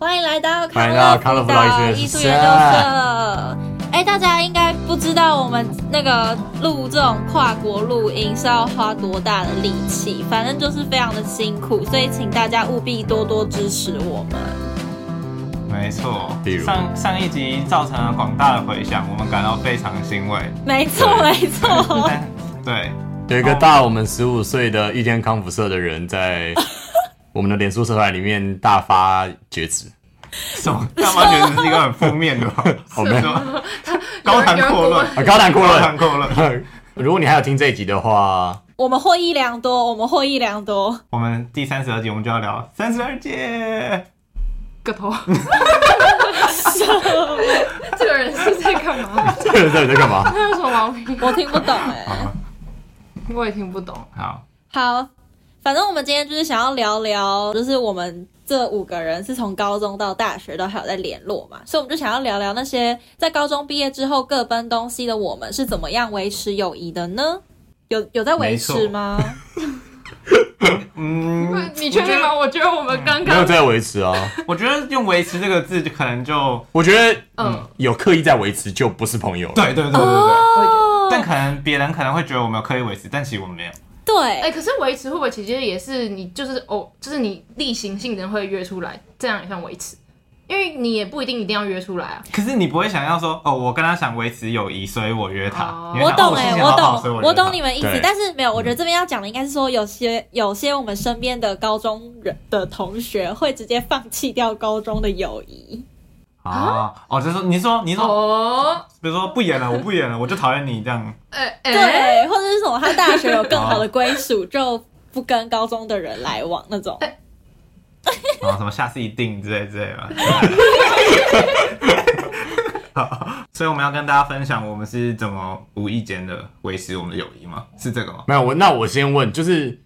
欢迎来到康乐福岛艺术研究社。哎，大家应该不知道我们那个录这种跨国录音是要花多大的力气，反正就是非常的辛苦，所以请大家务必多多支持我们。没错，上上一集造成了广大的回响，我们感到非常欣慰。没错，没错。对，有一个大我们十五岁的一天康复社的人在。我们的脸书社团里面大发厥词，什么？大发厥词是一个很负面的，我们 高谈阔论，高谈阔论，高谈阔论。如果你还有听这一集的话，我们获益良多，我们获益良多。我们第三十二集我们就要聊三十二届个头。这个人是在干嘛？这个人到底在干嘛？他有什么毛病？我听不懂哎，我也听不懂。好，好。反正我们今天就是想要聊聊，就是我们这五个人是从高中到大学都还有在联络嘛，所以我们就想要聊聊那些在高中毕业之后各奔东西的我们是怎么样维持友谊的呢？有有在维持吗？嗯，你确定吗？我觉得我们刚刚没有在维持啊。我觉得用“维持”这个字就可能就，我觉得嗯，有刻意在维持就不是朋友。对对对对对对，哦、但可能别人可能会觉得我们有刻意维持，但其实我们没有。对，哎、欸，可是维持会不会其实也是你就是哦，就是你例行性的会约出来，这样也算维持，因为你也不一定一定要约出来啊。可是你不会想要说哦，我跟他想维持友谊，所以我约他。哦、我懂哎、欸，我懂，我，懂你们意思。但是没有，我觉得这边要讲的应该是说，有些有些我们身边的高中人的同学会直接放弃掉高中的友谊。啊哦，就是说，你说，你说，哦，比如说不演了，我不演了，我就讨厌你这样。哎，对，或者是什么，他大学有更好的 归属，就不跟高中的人来往那种。啊，什么下次一定之类之类的。好，所以我们要跟大家分享，我们是怎么无意间的维持我们的友谊吗？是这个吗？没有，我那我先问，就是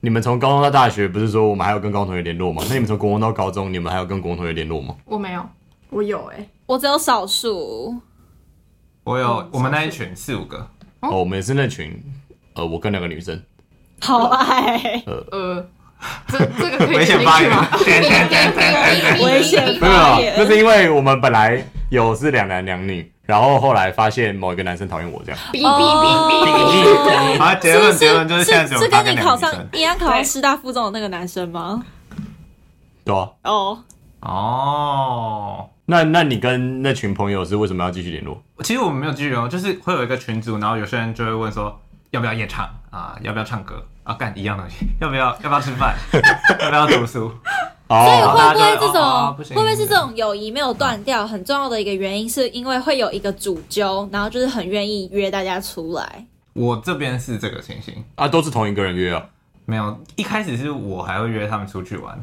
你们从高中到大学，不是说我们还有跟高中同学联络吗？那你们从国中到高中，你们还有跟国中同学联络吗？我没有。我有哎、欸，我只有少数。我有，我们那一群四五个。哦，我们也是那群，呃，我跟两个女生。好爱。呃呃，这 这个危险发言吗？危险没有，那是因为我们本来有是两男两女，然后后来发现某一个男生讨厌我这样。哔哔哔哔哔。好，结论结论就是现在是跟你考上一样考上师大附中的那个男生吗？对啊。哦。哦。那那你跟那群朋友是为什么要继续联络？其实我们没有继续联络，就是会有一个群组，然后有些人就会问说要不要夜唱啊，要不要唱歌啊，干一样东西，要不要要不要吃饭，要不要读书？哦、所以会不会这种、哦、会不会是这种友谊没有断掉？很重要的一个原因是因为会有一个主揪，然后就是很愿意约大家出来。我这边是这个情形啊，都是同一个人约啊？没有，一开始是我还会约他们出去玩。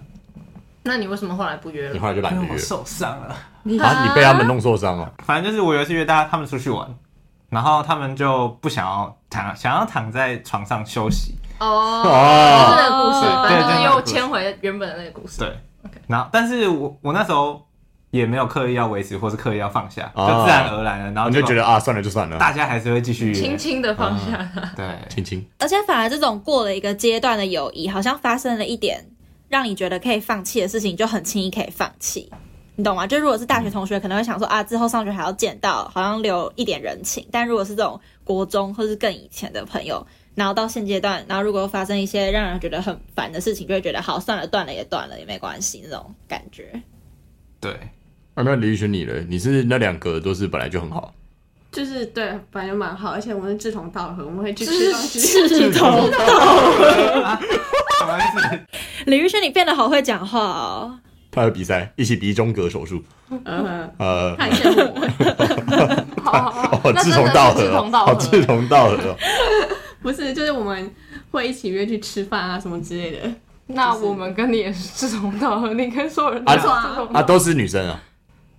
那你为什么后来不约了？你后来就懒得约。我受伤了啊！你被他们弄受伤了。反正就是我有一次约大家他们出去玩，然后他们就不想要躺，想要躺在床上休息。哦，哦，是那个故事，反正就是又牵回原本的那个故事。对，OK。然后，但是我我那时候也没有刻意要维持，或是刻意要放下，就自然而然的，然后就觉得啊，算了就算了，大家还是会继续轻轻的放下。对，轻轻。而且反而这种过了一个阶段的友谊，好像发生了一点。让你觉得可以放弃的事情，就很轻易可以放弃，你懂吗？就如果是大学同学，可能会想说啊，之后上学还要见到，好像留一点人情。但如果是这种国中或是更以前的朋友，然后到现阶段，然后如果发生一些让人觉得很烦的事情，就会觉得好，算了，断了也断了，也没关系那种感觉。对，啊，那李宇轩你呢？你是那两个都是本来就很好。就是对，本来就蛮好，而且我们是志同道合，我们会去吃东西。志同道合？李玉轩，你变得好会讲话哦。他有比赛，一起比中隔手术。嗯呃，看一下我。好好好，志同道合，好志同道合。不是，就是我们会一起约去吃饭啊，什么之类的。那我们跟你也是志同道合，你跟所有人都是啊，都是女生啊。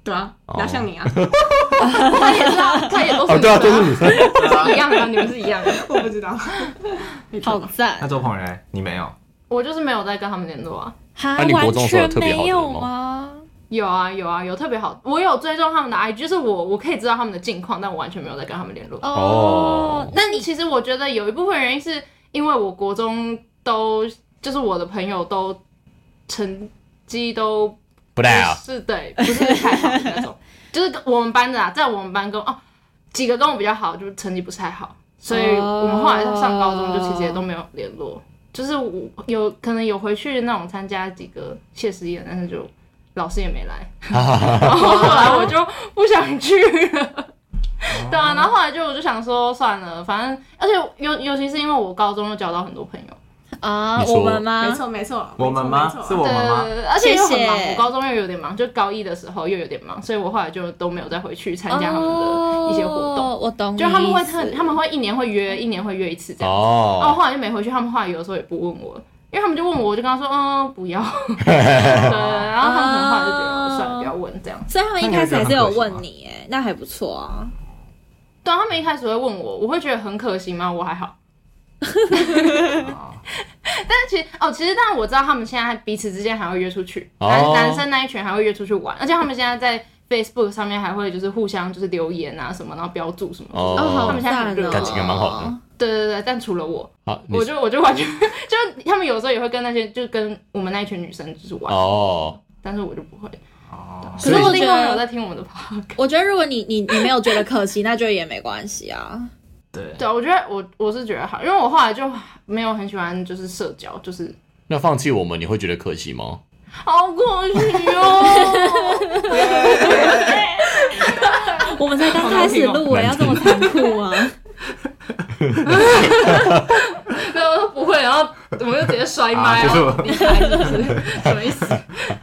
对啊，哪像你啊？他也是啊，他也都是。对啊，都是女生，一样的，你们是一样的。我不知道。好赞。那周鹏人，你没有？我就是没有在跟他们联络啊。他完全没有吗？有啊，有啊，有特别好。我有追踪他们的 IG，就是我我可以知道他们的近况，但我完全没有在跟他们联络。哦，那你其实我觉得有一部分原因是因为我国中都就是我的朋友都成绩都。不太好。是对，不是太好的那种。就是我们班的啊，在我们班跟哦几个跟我比较好，就是成绩不是太好，所以我们后来上高中就其实也都没有联络。就是我有可能有回去那种参加几个谢师宴，但是就老师也没来，然后后来我就不想去了。对啊，然后后来就我就想说算了，反正而且尤尤其是因为我高中又交到很多朋友。啊，我们吗？没错没错，我们吗没错是我们吗，而且又很忙。我高中又有点忙，就高一的时候又有点忙，所以我后来就都没有再回去参加他们的一些活动。哦我懂就他们会特，他们会一年会约，一年会约一次这样。然后哦，后来就没回去，他们后来有的时候也不问我，因为他们就问我，我就跟他说，嗯，不要。对，然后他们可能后来就觉得算了，不要问这样。所以他们一开始还是有问你，哎，那还不错啊。对啊，他们一开始会问我，我会觉得很可惜吗？我还好。但是其实哦，其实但我知道他们现在彼此之间还会约出去，男、哦男生那一群还会约出去玩，而且他们现在在 Facebook 上面还会就是互相就是留言啊什么，然后标注什么。哦哦，他们现在感情还蛮好的。对对对，但除了我，好，我就我就完全就他们有时候也会跟那些就跟我们那一群女生就是玩，哦，但是我就不会。哦，可是我觉另外有得，在听我们的 podcast。我觉得如果你你你没有觉得可惜，那就也没关系啊。对，对啊，我觉得我我是觉得好，因为我后来就没有很喜欢就是社交，就是那放弃我们，你会觉得可惜吗？好可惜哦。我们才刚开始录，哎，要这么残酷吗？没有不会，然后我们就直接摔麦，啊就是我然后离开，是不是？什么意思？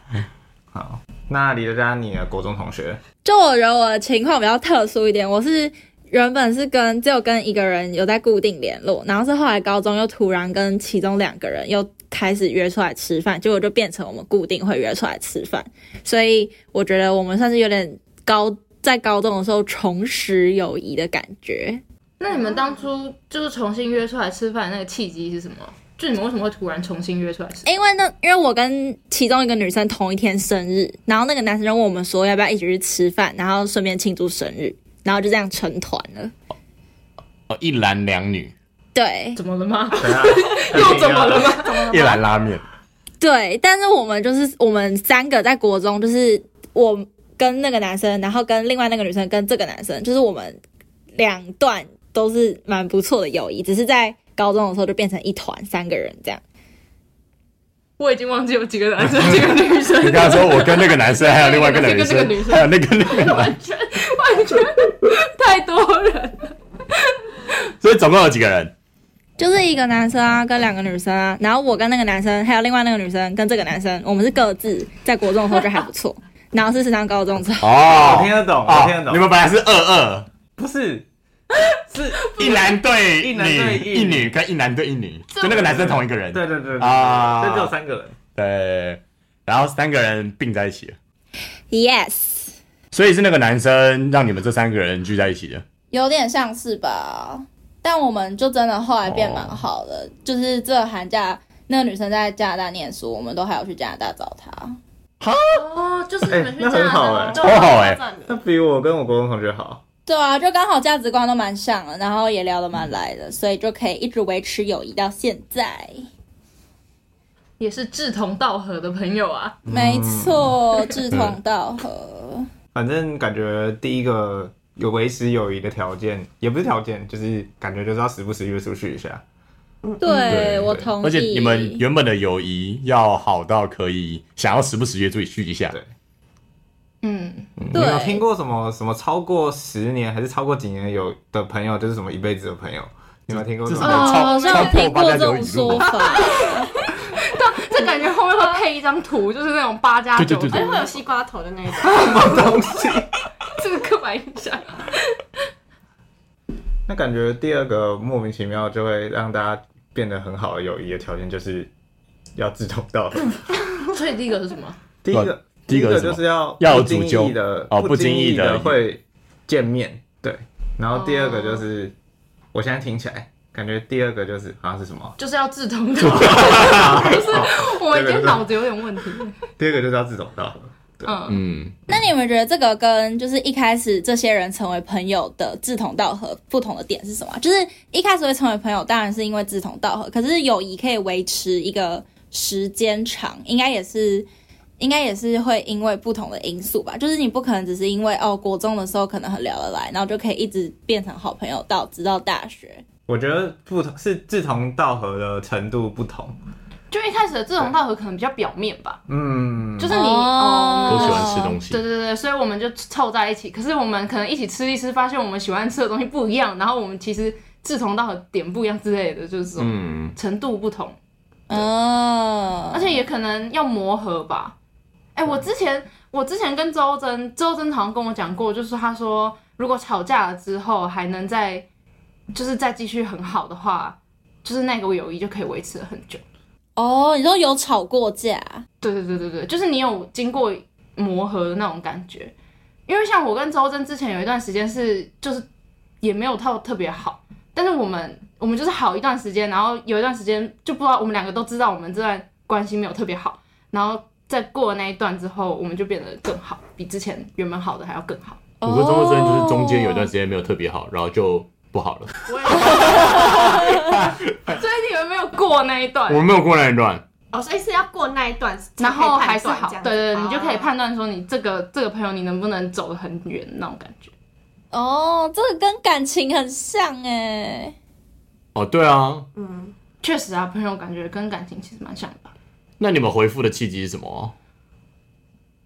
好，那李德佳，你的国中同学，就我觉得我的情况比较特殊一点，我是原本是跟只有跟一个人有在固定联络，然后是后来高中又突然跟其中两个人又开始约出来吃饭，结果就变成我们固定会约出来吃饭，所以我觉得我们算是有点高在高中的时候重拾友谊的感觉。那你们当初就是重新约出来吃饭那个契机是什么？就你们为什么会突然重新约出来吃？因为那因为我跟其中一个女生同一天生日，然后那个男生就问我们说要不要一起去吃饭，然后顺便庆祝生日，然后就这样成团了。哦，一男两女，对怎么了吗？又怎么了？吗？一兰拉面，对，但是我们就是我们三个在国中，就是我跟那个男生，然后跟另外那个女生跟这个男生，就是我们两段都是蛮不错的友谊，只是在高中的时候就变成一团三个人这样。我已经忘记有几个男生，几个女生 你刚才说我跟那个男生，还有另外一个女生跟那个女，生还有那个那个男，完全完全 太多人了。所以总共有几个人？就是一个男生啊，跟两个女生啊，然后我跟那个男生，还有另外那个女生跟这个男生，我们是各自在国中的时候就还不错，然后是上高中之后，哦我听得懂，哦我听得懂。你们本来是二二，不是，是一男对一男对女，一一女跟一男对一女，就那个男生同一个人。对对对啊这只有三个人。对，然后三个人并在一起了，yes，所以是那个男生让你们这三个人聚在一起的。有点像是吧，但我们就真的后来变蛮好的，就是这个寒假那个女生在加拿大念书，我们都还要去加拿大找她。哦，就是你们去哎那很好哎加拿大超好哎那比我跟我国中同学好。对啊，就刚好价值观都蛮像的，然后也聊得蛮来的，所以就可以一直维持友谊到现在。也是志同道合的朋友啊。没错，志同道合。反正感觉第一个有维持友谊的条件，也不是条件，就是感觉就是要时不时约出去一下。对，对我同意。而且你们原本的友谊要好到可以想要时不时约出去一下。对嗯，嗯对你有听过什么什么超过十年还是超过几年有的朋友，就是什么一辈子的朋友？你有没有听过好像有听过这种说法。这感觉后面会配一张图，就是那种八加九，对对对哎，会有西瓜头的那一种。什么东西？这个刻板印象。那感觉第二个莫名其妙就会让大家变得很好的友谊的条件，就是要志同道合。所以第一个是什么？第一个，第一个就是要要有不经意的哦不经意的会见面，对。然后第二个就是，我现在听起来感觉第二个就是好像是什么？就是要志同道合。不是，我已经脑子有点问题。第二个就是要志同道合。嗯，嗯，那你们觉得这个跟就是一开始这些人成为朋友的志同道合不同的点是什么？就是一开始会成为朋友，当然是因为志同道合，可是友谊可以维持一个时间长，应该也是应该也是会因为不同的因素吧，就是你不可能只是因为哦，国中的时候可能很聊得来，然后就可以一直变成好朋友到直到大学。我觉得不同是志同道合的程度不同。就一开始的志同道合可能比较表面吧，嗯，就是你哦，都喜欢吃东西，对对对，所以我们就凑在一起。可是我们可能一起吃一吃，发现我们喜欢吃的东西不一样，然后我们其实志同道合点不一样之类的，就是这种程度不同。嗯，而且也可能要磨合吧。哎、欸，我之前我之前跟周真，周真好像跟我讲过，就是他说如果吵架了之后还能再，就是再继续很好的话，就是那个友谊就可以维持了很久。哦，你说有吵过架？对对对对对，就是你有经过磨合的那种感觉。因为像我跟周真之前有一段时间是，就是也没有特特别好，但是我们我们就是好一段时间，然后有一段时间就不知道我们两个都知道我们这段关系没有特别好，然后。在过了那一段之后，我们就变得更好，比之前原本好的还要更好。我跟周真就是中间有一段时间没有特别好，然后就不好了。所以你们没有过那一段？我们没有过那一段。哦，所以是要过那一段，然后还是好。对对对，你就可以判断说你这个这个朋友你能不能走得很远那种感觉。哦，这个跟感情很像哎。哦，对啊。嗯，确实啊，朋友感觉跟感情其实蛮像的。那你们回复的契机是什么？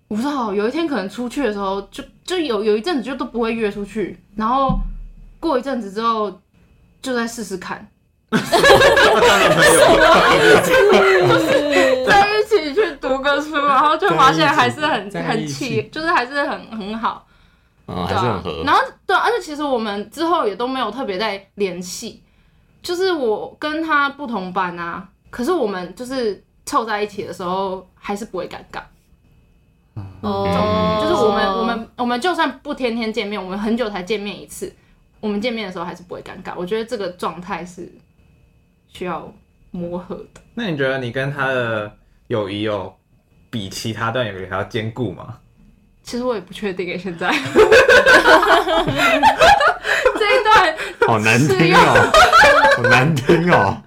我不知道，有一天可能出去的时候，就就有有一阵子就都不会约出去，然后过一阵子之后就再试试看，在一起去读个书，然后就发现还是很很契，就是还是很很好，嗯，还是很合。然后对，而且其实我们之后也都没有特别在联系，就是我跟他不同班啊，可是我们就是。凑在一起的时候还是不会尴尬，哦、嗯，就是我们我们我们就算不天天见面，我们很久才见面一次，我们见面的时候还是不会尴尬。我觉得这个状态是需要磨合的。那你觉得你跟他的友谊有比其他段友谊还要坚固吗？其实我也不确定诶，现在 这一段好难听哦，好难听哦。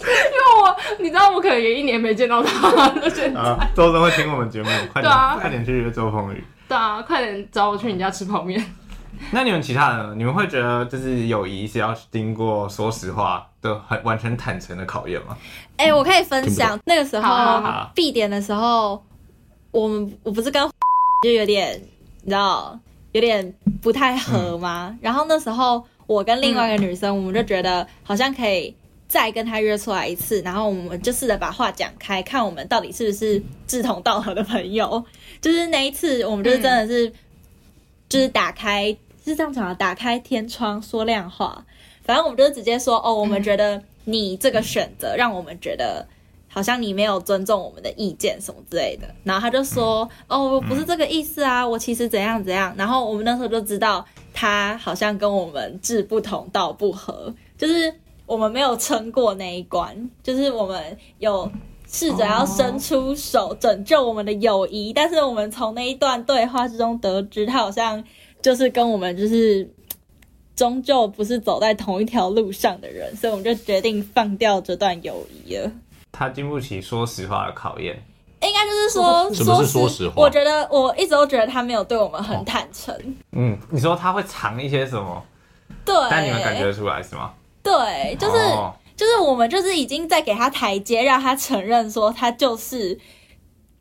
因为我，你知道，我可能也一年没见到他了。现在，啊、周总会听我们节目，快点，啊、快点去约周风雨。对啊，快点找我去你家吃泡面。那你们其他人，你们会觉得就是友谊是要经过说实话的很完全坦诚的考验吗？哎、欸，我可以分享那个时候必点的时候，我们我不是跟 就有点你知道有点不太合吗？嗯、然后那时候我跟另外一个女生，嗯、我们就觉得好像可以。再跟他约出来一次，然后我们就试着把话讲开，看我们到底是不是志同道合的朋友。就是那一次，我们就是真的是，嗯、就是打开是这样讲的，打开天窗说亮话。反正我们就直接说，哦，我们觉得你这个选择让我们觉得好像你没有尊重我们的意见什么之类的。然后他就说，哦，不是这个意思啊，我其实怎样怎样。然后我们那时候就知道他好像跟我们志不同道不合，就是。我们没有撑过那一关，就是我们有试着要伸出手拯救我们的友谊，但是我们从那一段对话之中得知，他好像就是跟我们就是终究不是走在同一条路上的人，所以我们就决定放掉这段友谊了。他经不起说实话的考验，应该就是说，什么是说实话？我觉得我一直都觉得他没有对我们很坦诚。嗯，你说他会藏一些什么？对，但你们感觉得出来是吗？对，就是、oh. 就是我们就是已经在给他台阶，让他承认说他就是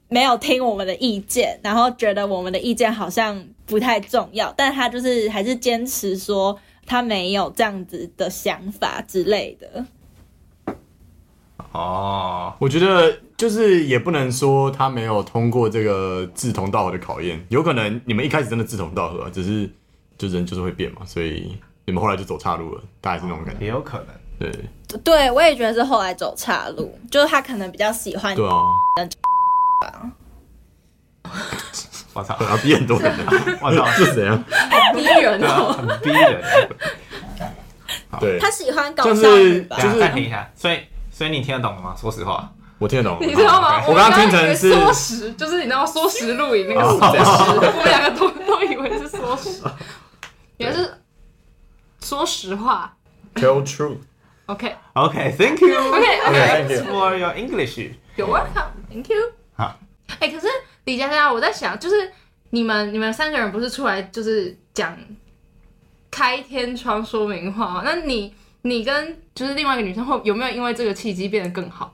没有听我们的意见，然后觉得我们的意见好像不太重要，但他就是还是坚持说他没有这样子的想法之类的。哦，oh. 我觉得就是也不能说他没有通过这个志同道合的考验，有可能你们一开始真的志同道合，只是就人就是会变嘛，所以。你们后来就走岔路了，大概是那种感觉，也有可能。对，对我也觉得是后来走岔路，就是他可能比较喜欢。对啊。我操，要逼很多人。我操，是谁啊？逼人哦，很逼人。对，他喜欢搞笑。就是就是暂停一下，所以所以你听得懂了吗？说实话，我听得懂。你知道吗？我刚刚听成是说实，就是你知道说实录影那个实，我们两个都都以为是说实，原来是。说实话，Tell truth。OK，OK，Thank you。OK，OK，For your English，You're welcome，Thank you。好，哎，可是李佳佳，我在想，就是你们你们三个人不是出来就是讲开天窗说明话吗？那你你跟就是另外一个女生会有没有因为这个契机变得更好？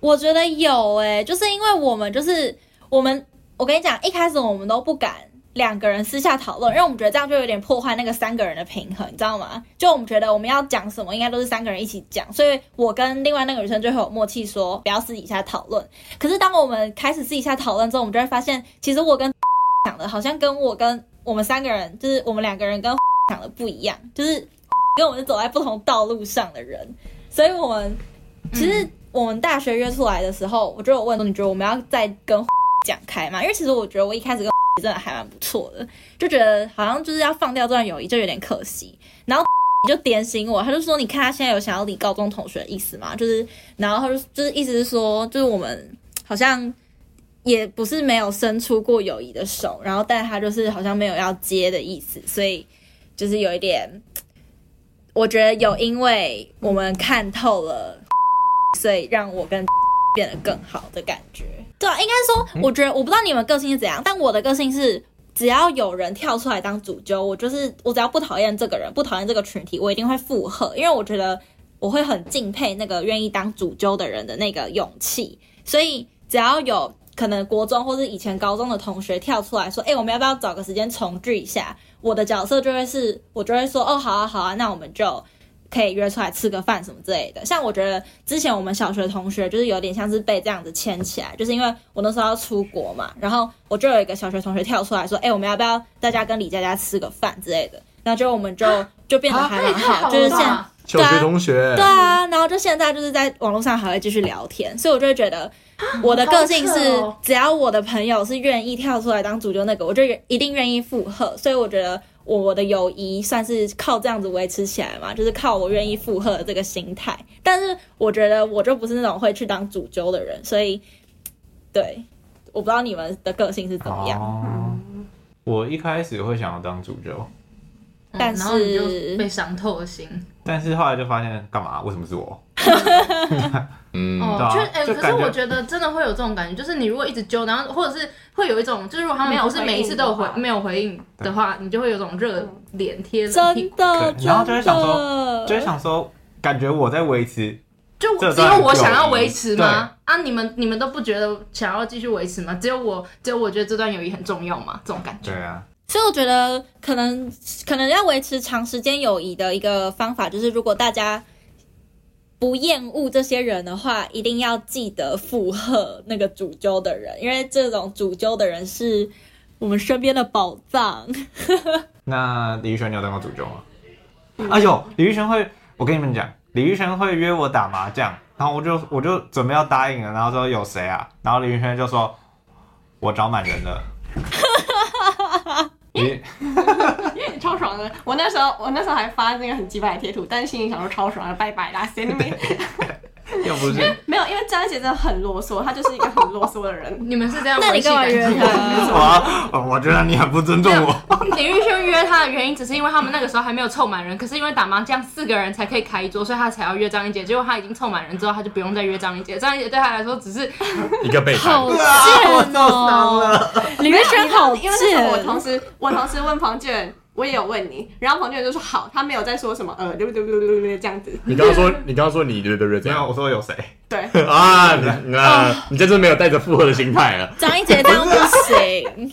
我觉得有哎、欸，就是因为我们就是我们，我跟你讲，一开始我们都不敢两个人私下讨论，因为我们觉得这样就有点破坏那个三个人的平衡，你知道吗？就我们觉得我们要讲什么，应该都是三个人一起讲，所以我跟另外那个女生就会有默契说不要私底下讨论。可是当我们开始私底下讨论之后，我们就会发现，其实我跟 讲的好像跟我跟我们三个人，就是我们两个人跟 讲的不一样，就是 跟我们是走在不同道路上的人，所以我们其实。我们大学约出来的时候，我就有问说：“你觉得我们要再跟讲开吗？”因为其实我觉得我一开始跟真的还蛮不错的，就觉得好像就是要放掉这段友谊就有点可惜。然后你 就点醒我，他就说：“你看他现在有想要理高中同学的意思吗？”就是，然后他就就是意思是说，就是我们好像也不是没有伸出过友谊的手，然后但他就是好像没有要接的意思，所以就是有一点，我觉得有因为我们看透了。所以让我跟 变得更好的感觉，对啊，应该说，我觉得我不知道你们个性是怎样，但我的个性是，只要有人跳出来当主揪，我就是我只要不讨厌这个人，不讨厌这个群体，我一定会附和，因为我觉得我会很敬佩那个愿意当主揪的人的那个勇气。所以只要有可能国中或是以前高中的同学跳出来说，哎，我们要不要找个时间重聚一下？我的角色就会是，我就会说，哦，好啊，好啊，那我们就。可以约出来吃个饭什么之类的，像我觉得之前我们小学同学就是有点像是被这样子牵起来，就是因为我那时候要出国嘛，然后我就有一个小学同学跳出来说，哎、欸，我们要不要大家跟李佳佳吃个饭之类的，然后就我们就就变得还蛮好，就是现小学同学。对、啊，对啊，然后就现在就是在网络上还会继续聊天，所以我就会觉得我的个性是，只要我的朋友是愿意跳出来当主角那个，我就一定愿意附和，所以我觉得。我的友谊算是靠这样子维持起来嘛，就是靠我愿意附和这个心态。但是我觉得我就不是那种会去当主揪的人，所以对，我不知道你们的个性是怎么样。哦、我一开始会想要当主揪，但是、被伤透了心。但是后来就发现，干嘛？为什么是我？嗯，哦，就哎，可是我觉得真的会有这种感觉，就是你如果一直揪，然后或者是会有一种，就是如果他们不是每一次都有回没有回应的话，你就会有种热脸贴冷屁股，然后就会想说，就会想说，感觉我在维持，就只有我想要维持吗？啊，你们你们都不觉得想要继续维持吗？只有我，只有我觉得这段友谊很重要吗？这种感觉。对啊。所以我觉得可能可能要维持长时间友谊的一个方法，就是如果大家不厌恶这些人的话，一定要记得附和那个主揪的人，因为这种主揪的人是我们身边的宝藏。那 李宇轩，你有当过主揪吗？哎呦，李宇轩会，我跟你们讲，李宇轩会约我打麻将，然后我就我就准备要答应了，然后说有谁啊？然后李宇轩就说，我找满人了。因为超爽的，我那时候我那时候还发那个很鸡巴的贴图，但是心里想说超爽的，拜拜啦，谁都没。又不是没有，因为张姐真的很啰嗦，她就是一个很啰嗦的人。你们是这样，那你干嘛约他？我我觉得你很不尊重我。李玉轩约他的原因，只是因为他们那个时候还没有凑满人，可是因为打麻将四个人才可以开一桌，所以他才要约张一杰。结果他已经凑满人之后，他就不用再约张一杰。张一杰对他来说只是一个备胎。好贱哦！李玉轩好贱，因为我同时我同时问庞俊。我也有问你，然后彭俊就说好，他没有在说什么，呃，对不对？对对对这样子。你刚刚说，你刚刚说你对对对这样，我说有谁？对啊，你啊，你这次没有带着附和的心态了。张一杰这样不行。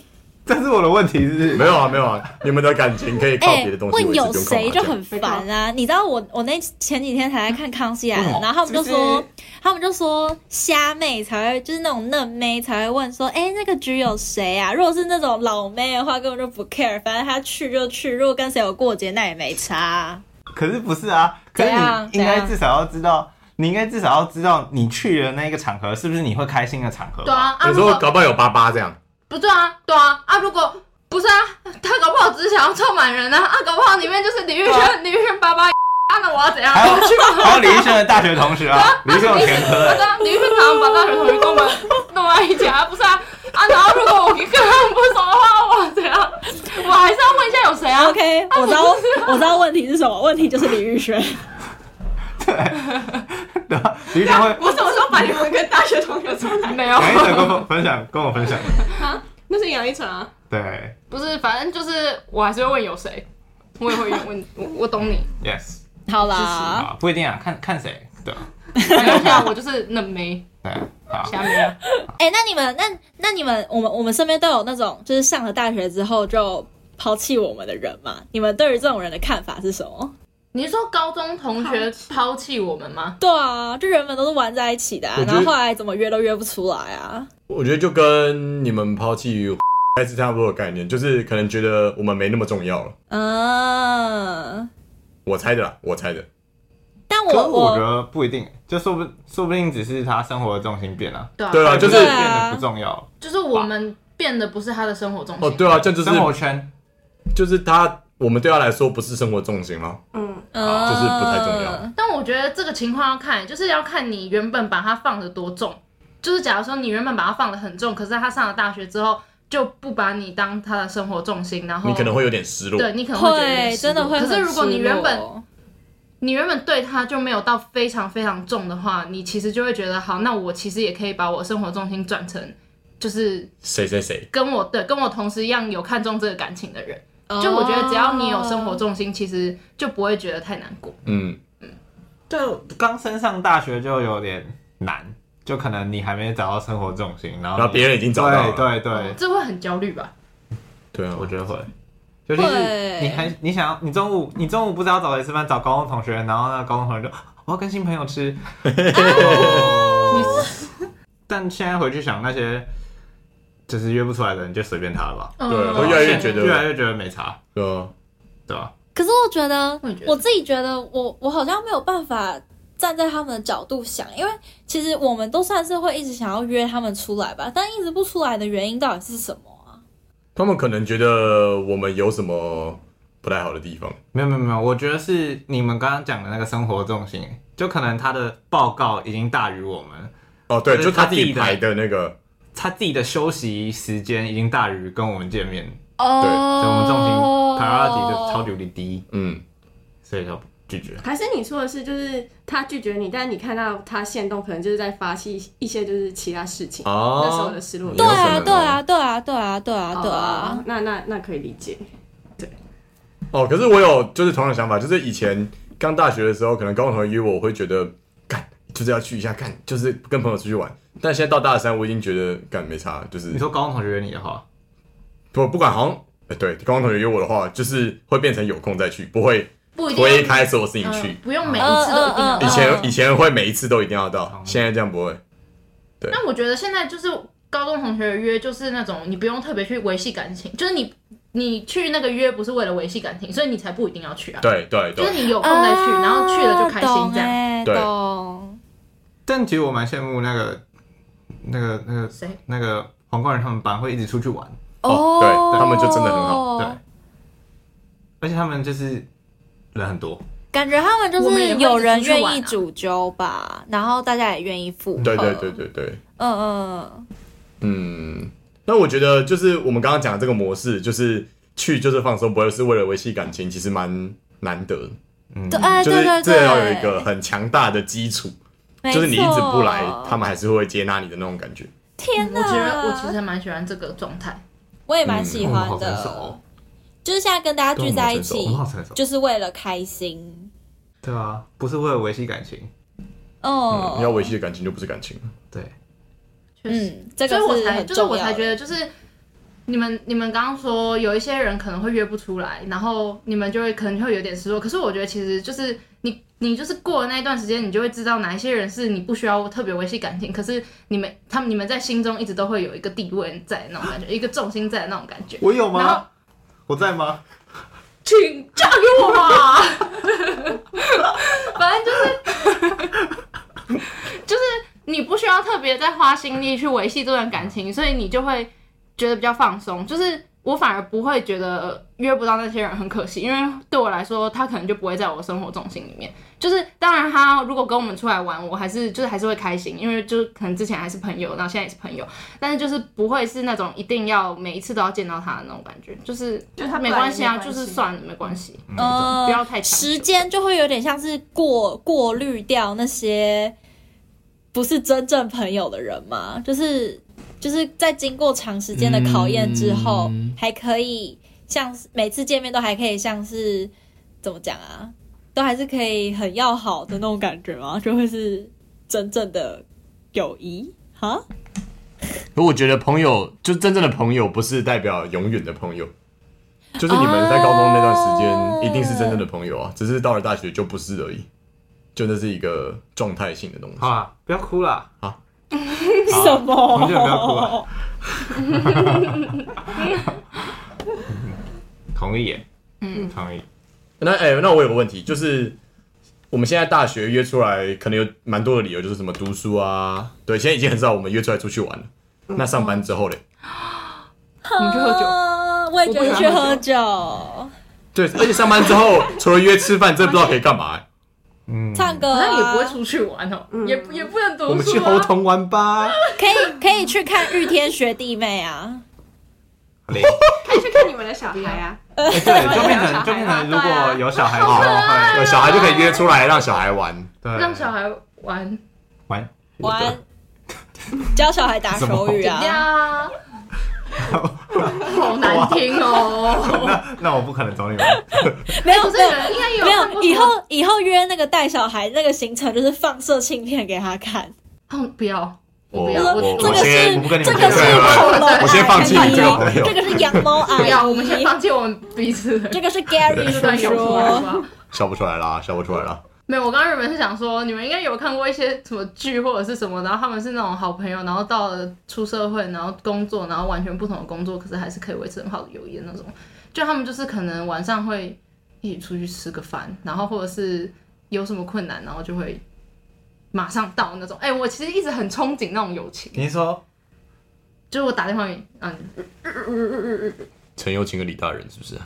但是我的问题是，没有啊，没有啊，你们的感情可以靠别的东西。问有谁就很烦啊！你知道我我那前几天才在看康熙来了，然后他们就说。他们就说虾妹才会，就是那种嫩妹才会问说，哎、欸，那个局有谁啊？如果是那种老妹的话，根本就不 care，反正他去就去。如果跟谁有过节，那也没差。可是不是啊？可是你应该至少要知道，你应该至少要知道，你去的那个场合是不是你会开心的场合？对啊，有时候搞不好有八八这样。不对啊，对啊啊！如果不是啊，他搞不好只是想要凑满人啊啊！搞不好里面就是李玉轩，李玉轩八八。那我要怎样？还有还有李医生的大学同学啊，李医生有前科。对啊，李医生常常把大学同学跟我们弄在一起啊，不是啊啊！然后如果我跟他们不熟的话，我怎样？我还是要问一下有谁啊？OK，我知道，我知道问题是什么？问题就是李玉轩。对，对啊，李玉轩会。我什么时候把你们跟大学同学个状态？没有，杨一晨跟我分享，跟我分享。啊，那是杨一晨啊。对不是，反正就是我还是会问有谁，我也会问，我我懂你。，yes，好啦，啊，不一定啊，看看谁，对，反正现在我就是嫩妹，对，好，下面啊。哎、那你们那那你们，我们我们身边都有那种就是上了大学之后就抛弃我们的人嘛？你们对于这种人的看法是什么？你是说高中同学抛弃我们吗？对啊，就原本都是玩在一起的、啊然后后来怎么约都约不出来啊？我觉得就跟你们抛弃还是差不多的概念，就是可能觉得我们没那么重要了。嗯，我猜的啦，我猜的。但我我觉得不一定，就说不说不定只是他生活的重心变了，对啊，对啊，就是对变啊得不重要，就是我们变得不是他的生活重心。哦，对啊，这就是生活圈就是他，我们对他来说不是生活重心了。嗯，嗯，就是不太重要但我觉得这个情况要看，就是要看你原本把它放的多重。就是假如说你原本把它放的很重，可是他上了大学之后就不把你当他的生活重心，然后你可能会有点失落。对你可能会觉得有点会失落真的会很失落。可是如果你原本你原本对他就没有到非常非常重的话，你其实就会觉得好，那我其实也可以把我生活重心转成就是谁谁谁，跟我对跟我同时一样有看重这个感情的人。哦就我觉得只要你有生活重心，其实就不会觉得太难过。嗯嗯，就刚升上大学就有点难，就可能你还没找到生活重心，然后你然后别人已经找到了。对对对，哦这会很焦虑吧？对啊，我觉得会。尤其是你还你想要你中午你中午不知道找谁吃饭，找高中同学，然后那高中同学就我要跟新朋友吃，但现在回去想那些就是约不出来的人，就随便他了吧。嗯对会越来越觉得越来越觉得没差，对啊，对吧？可是我觉得我也觉，得我自己觉得我，我好像没有办法站在他们的角度想，因为其实我们都算是会一直想要约他们出来吧，但一直不出来的原因到底是什么啊？他们可能觉得我们有什么不太好的地方。没有没有没有，我觉得是你们刚刚讲的那个生活重心，就可能他的报告已经大于我们，哦，对，就他自己己的排的那个，他自己的休息时间已经大于跟我们见面，哦，所以我们重心 priority 就超级无敌低，嗯，所以就拒绝。还是你说的是，就是他拒绝你，但是你看到他现动，可能就是在发泄一些就是其他事情，哦那时候的失落。对啊，对啊，对啊，对啊，对啊，对啊哦，那那那可以理解。对哦，可是我有就是同样的想法，就是以前刚大学的时候，可能高中同学约我，我会觉得干就是要去一下，干就是跟朋友出去玩。但现在到大三，我已经觉得干没差，就是你说高中同学约你的话，不不管好像，呃对，高中同学约我的话，就是会变成有空再去，不会不一定推开所有事情嗯去。不用每一次都一定要嗯嗯嗯以。前以前会每一次都一定要到，现在这样不会。但我觉得现在就是高中同学约，就是那种你不用特别去维系感情，就是你你去那个约不是为了维系感情，所以你才不一定要去啊。对对对，就是你有空再去，然后去了就开心这样。样对懂。但其实我蛮羡慕那个那个那个谁？那个黄冠仁他们班会一直出去玩，哦对他们就真的很好对，而且他们就是人很多，感觉他们就是我们也会有人愿意主揪吧，然后大家也愿意附和。对对对对对，嗯嗯嗯。那我觉得就是我们刚刚讲的这个模式，就是去就是放松，不会是为了维系感情，其实蛮难得。的。嗯，对，哎，就是对对对，这要有一个很强大的基础，没就是你一直不来，他们还是会接纳你的那种感觉。天哪！我觉得我其实还蛮喜欢这个状态。我也蛮喜欢的就是现在跟大家聚在一起我们好成熟，就是为了开心。对啊，不是为了维系感情，嗯，你要维系的感情就不是感情了。对，嗯，这所以我才就是我。才觉得就是你们你们刚刚说有一些人可能会约不出来，然后你们就会可能会有点失落。可是我觉得其实就是你你就是过了那一段时间，你就会知道哪一些人是你不需要特别维系感情，可是你们他们你们在心中一直都会有一个地位在那种感觉，一个重心在的那种感觉。我有吗？我在吗？请嫁给我吧。反正就是，就是你不需要特别再花心力去维系这段感情，所以你就会觉得比较放松。就是我反而不会觉得约不到那些人很可惜，因为对我来说，他可能就不会在我的生活重心里面。就是当然，他如果跟我们出来玩，我还是就是还是会开心，因为就是可能之前还是朋友，然后现在也是朋友，但是就是不会是那种一定要每一次都要见到他的那种感觉。就是就他没关系啊，就是算了，没关系。呃，不要太时间就会有点像是过过滤掉那些不是真正朋友的人嘛？就是就是在经过长时间的考验之后，嗯还可以像每次见面都还可以像是怎么讲啊？都还是可以很要好的那种感觉吗？就会是真正的友谊哈？可我觉得朋友，就真正的朋友，不是代表永远的朋友。就是你们在高中那段时间，一定是真正的朋友啊，只是到了大学就不是而已。就那是一个状态性的东西。好啦，不要哭了。好，什么？同学不要哭啊。同意耶，嗯，同意。那哎、那我有个问题，就是我们现在大学约出来，可能有蛮多的理由，就是什么读书啊，对，现在已经很少我们约出来出去玩了。那上班之后嘞？你去喝酒。啊我也觉得去喝酒、对，而且上班之后除了约吃饭，真的不知道可以干嘛、欸。嗯，唱歌、啊，好像也不会出去玩哦，也不也不能读书啊。我们去猴童玩吧。可以可以去看御天学弟妹啊。可以去看你们的小孩啊。哎对，就变成就变成如果有小孩之后有小孩就可以约出来让小孩玩。对让小孩玩玩。玩，教小孩打手语啊。哦。那那我不可能找你玩。没有没有应该有没有，以后以后约那个带小孩那个行程就是放色情片给他看。嗯，不要，我不要，我这个是我不跟你这个是恐龙我先放弃你这个朋友这个是羊毛阿姨，不要，我们先放弃我们彼此这个是 Gary 叔这段有出来好不叔。笑不出来啦，笑不出来啦。没有，我刚刚原本是想说，你们应该有看过一些什么剧或者是什么，然后他们是那种好朋友，然后到了出社会，然后工作，然后完全不同的工作，可是还是可以维持很好的友谊的那种。就他们就是可能晚上会一起出去吃个饭，然后或者是有什么困难，然后就会马上到那种。哎、我其实一直很憧憬那种友情，你说就是我打电话给你，啊，陈友情跟李大人是不是？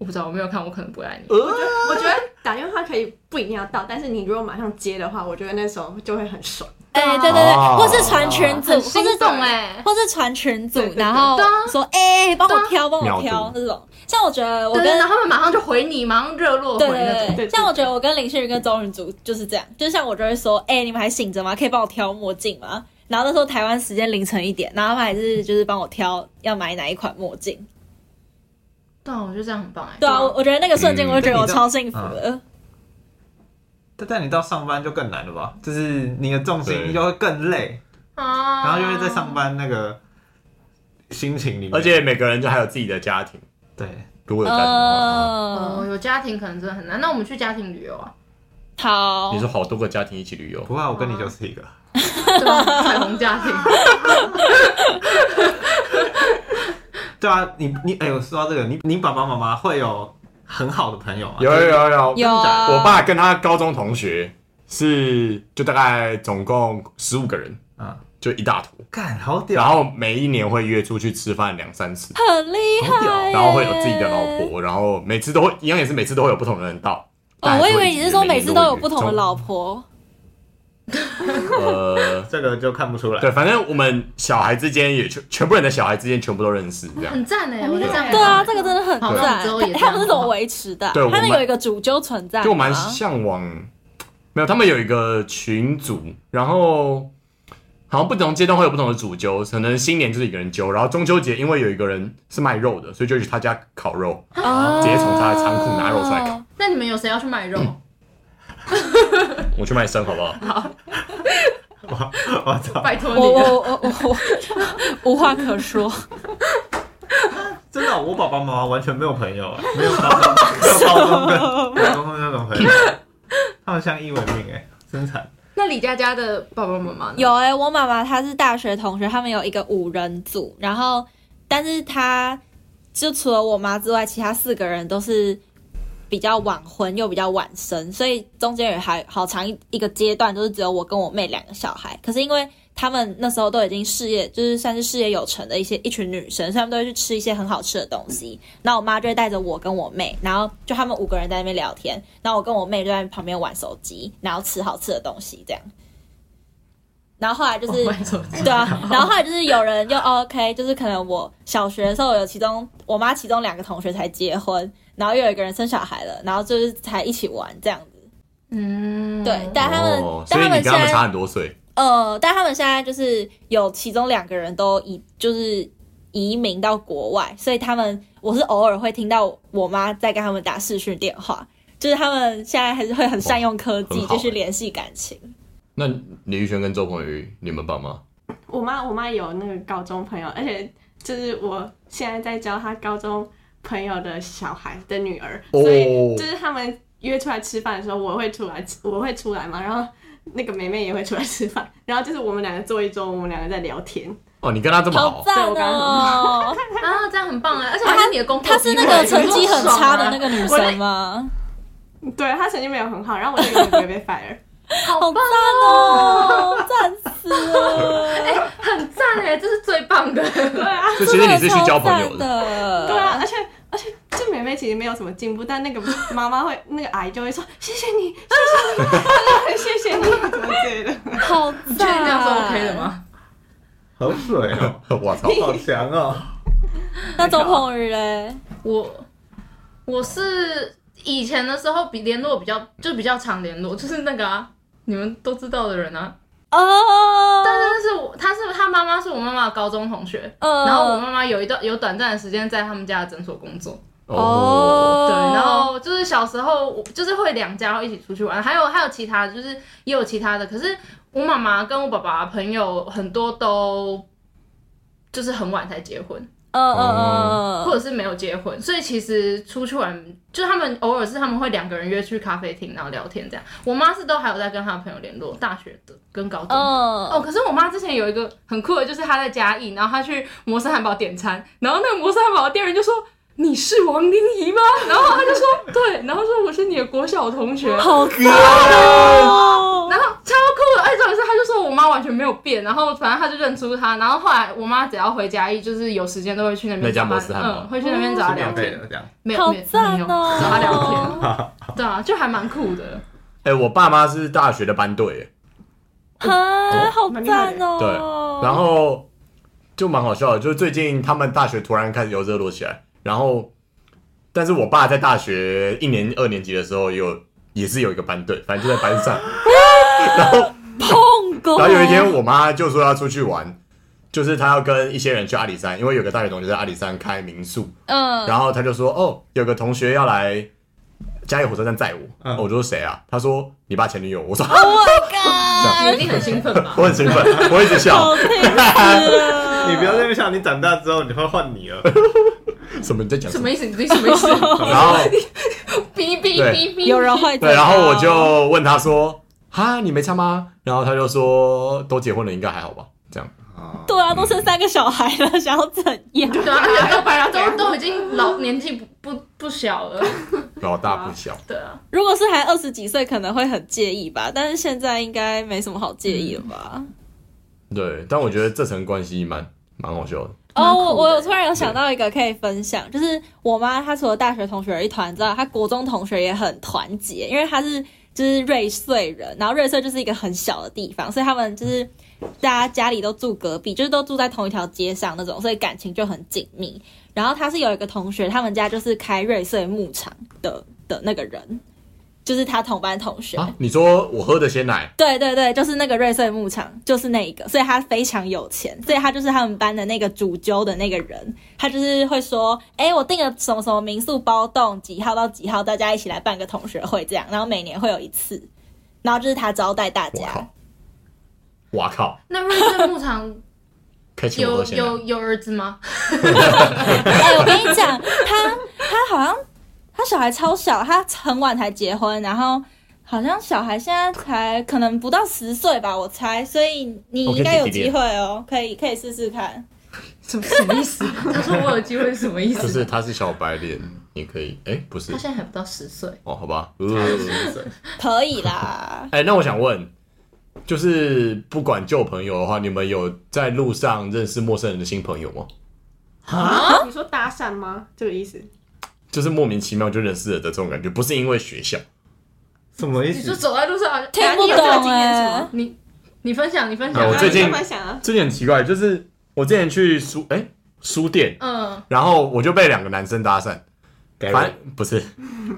我不知道，我没有看，我可能不爱你。我觉得打电话可以不一定要到，但是你如果马上接的话，我觉得那时候就会很爽。哎，对对对，哦或是传群组，或是动哎、或是传群组，然后说哎，帮我挑，帮我挑这种。像我觉得我跟然后他们马上就回你，马上热络对回那种。对对，对对像我觉得我跟林心如跟周云竹就是这样，就像我就会说，哎，你们还醒着吗？可以帮我挑墨镜吗？然后那时候台湾时间凌晨一点，然后他们还是就是帮我挑要买哪一款墨镜。对啊，我觉得这样很棒哎。对啊，我我觉得那个瞬间，嗯我就觉得我超幸福的。但但你到上班就更难了吧？就是你的重心就会更累，啊，然后就会在上班那个心情里面，而且每个人就还有自己的家庭，对，如果有家庭的话，哦，嗯，有家庭可能真的很难。那我们去家庭旅游啊，好你。说好多个家庭一起旅游，不怕我跟你就是一个，彩虹家庭。对啊，你你哎，我说到这个，你你爸爸妈妈会有很好的朋友吗？有有有有。有啊。我爸跟他高中同学是就大概总共十五个人，啊，就一大坨，干好屌，然后每一年会约出去吃饭两三次，很厉害，然后会有自己的老婆，然后每次都会一样，也是每次都会有不同的人到。哦，我以为你是说每次都有不同的老老婆。呃，这个就看不出来。对，反正我们小孩之间也全全部人的小孩之间全部都认识，这样。很赞哎，我觉得这样很对啊，棒这个真的很赞。他们是怎么维持的啊？对他们有一个主揪存在，就我蛮向往，没有，他们有一个群组，然后好像不同阶段会有不同的主揪，可能新年就是一个人揪，然后中秋节因为有一个人是卖肉的，所以就去他家烤肉，哦直接从他的仓库拿肉出来烤。那你们有谁要去买肉？我去卖身好不好？好我操，拜托我你了。我我我我无话可说。真的，我爸爸妈妈完全没有朋友，没有高中，没有高中跟高中的那种朋友，他们相依为命哎，真惨。那李佳佳的爸爸妈妈呢？有哎、我妈妈她是大学同学，他们有一个五人组，然后但是她就除了我妈之外，其他四个人都是比较晚婚又比较晚生，所以中间有还好长一一个阶段，就是只有我跟我妹两个小孩。可是因为他们那时候都已经事业，就是算是事业有成的一些一群女生，所以他们都会去吃一些很好吃的东西。然后我妈就会带着我跟我妹，然后就他们五个人在那边聊天，然后我跟我妹就在旁边玩手机，然后吃好吃的东西这样。然后后来就是、对啊，然后后来就是有人就、OK，就是可能我小学的时候有其中我妈其中两个同学才结婚，然后又有一个人生小孩了，然后就是才一起玩这样子。嗯，对，但他们、哦，但他们现所以你跟他们差很多岁，呃，但他们现在就是有其中两个人都移，就是移民到国外，所以他们我是偶尔会听到我妈在跟他们打视讯电话，就是他们现在还是会很善用科技就是联系感情。那李宇轩跟周鹏宇，你们爸妈？我妈我妈有那个高中朋友，而且就是我现在在教她高中朋友的小孩的女儿，哦、所以就是他们约出来吃饭的时候，我会出来，我会出来嘛，然后那个妹妹也会出来吃饭，然后就是我们两个坐一桌，我们两个在聊天。哦，你跟她这么好，好赞哦！啊，这样很棒啊！而且还是你的工作，她是那个成绩很差的那个女生吗？对，她成绩没有很好，然后我那个不会被 fire。好棒哦，赞死了！哎、欸，很赞哎，这是最棒的。对啊，就其实你是去交朋友的。的对啊，而且而且这妹妹其实没有什么进步，但那个妈妈会，那个阿姨就会说谢谢你，谢谢你，谢谢你，什么之类的。好赞，你确定这样是 OK 的吗？好水哦！我操，好强哦！那周鹏宇嘞？我我是以前的时候比联络比较就比较常联络，就是那个啊。你们都知道的人啊，哦、oh，但是是我，他是他妈妈是我妈妈的高中同学，uh, 然后我妈妈有一段有短暂的时间在他们家的诊所工作，哦、oh，对，然后就是小时候就是会两家一起出去玩，还有还有其他的就是也有其他的，可是我妈妈跟我爸爸朋友很多都就是很晚才结婚。嗯嗯嗯，或者是没有结婚，所以其实出去玩，就他们偶尔是他们会两个人约去咖啡厅，然后聊天这样。我妈是都还有在跟她的朋友联络，大学的跟高中的。Uh, 哦，可是我妈之前有一个很酷的，就是她在嘉义，然后她去摩斯汉堡点餐，然后那个摩斯汉堡的店员就说。你是王 lin 仪吗？然后他就说 对，然后说我是你的国小同学，好可爱哦，然后超酷的，哎，重点是他就说我妈完全没有变，然后反正他就认出他，然后后来我妈只要回家一，就是有时间都会去那边找他，嗯，会去那边找他聊天，这样没有，没有，没有找他聊天，对啊，就还蛮酷的。哎，我爸妈是大学的班队，啊，好赞哦，对，然后就蛮好笑的，就是最近他们大学突然开始有热络起来。然后，但是我爸在大学一年二年级的时候有也是有一个班队，反正就在班上。然后碰过。然后有一天，我妈就说要出去玩，就是她要跟一些人去阿里山，因为有个大学同学在阿里山开民宿。嗯。然后她就说：“哦，有个同学要来嘉义火车站载我。嗯”我就说：“谁啊？”她说：“你爸前女友。”我说：“Oh my god！” 你一定很兴奋吧？我很兴奋，我一直笑。你不要这么笑，你长大之后你会换你了。什么你在讲？什么意思？你什么意思？然后 哔哔哔哔，有人会对，然后我就问他说：“哈，你没差吗？”然后他就说：“都结婚了，应该还好吧？”这样。对啊，都生三个小孩了，想要怎样？对啊，都都已经老年纪不不不小了，老大不小。对啊，如果是还二十几岁，可能会很介意吧。但是现在应该没什么好介意了吧？对，但我觉得这层关系蛮蛮好笑的。哦，我我有突然有想到一个可以分享，就是我妈她除了大学同学一团之外，她国中同学也很团结，因为她是就是瑞穗人，然后瑞穗就是一个很小的地方，所以他们就是大家家里都住隔壁，就是都住在同一条街上那种，所以感情就很紧密。然后她是有一个同学，他们家就是开瑞穗牧场的的那个人。就是他同班同学。啊，你说我喝的鲜奶？对对对，就是那个瑞穗牧场，就是那一个，所以他非常有钱，所以他就是他们班的那个主揪的那个人，他就是会说，哎、欸，我订了什么什么民宿包栋，几号到几号，大家一起来办个同学会，这样，然后每年会有一次，然后就是他招待大家。哇靠！靠那瑞穗牧场有有有儿子吗？哎、欸，我跟你讲，他他好像。他小孩超小，他很晚才结婚，然后好像小孩现在才可能不到十岁吧，我猜，所以你应该有机会哦，可以可以试试看。什么什么意思？他说我有机会是什么意思？就是他是小白脸，你可以哎，不是，他现在还不到十岁哦，好吧，十岁 可以啦。哎，那我想问，就是不管旧朋友的话，你们有在路上认识陌生人的新朋友吗？啊？你说搭讪吗？这个意思？就是莫名其妙就认识了的这种感觉，不是因为学校，什么意思？你就走在路上，听不懂哎。你你分享，你分享。我最近最近很奇怪，就是我之前去书哎书店，嗯，然后我就被两个男生搭讪，反正不是，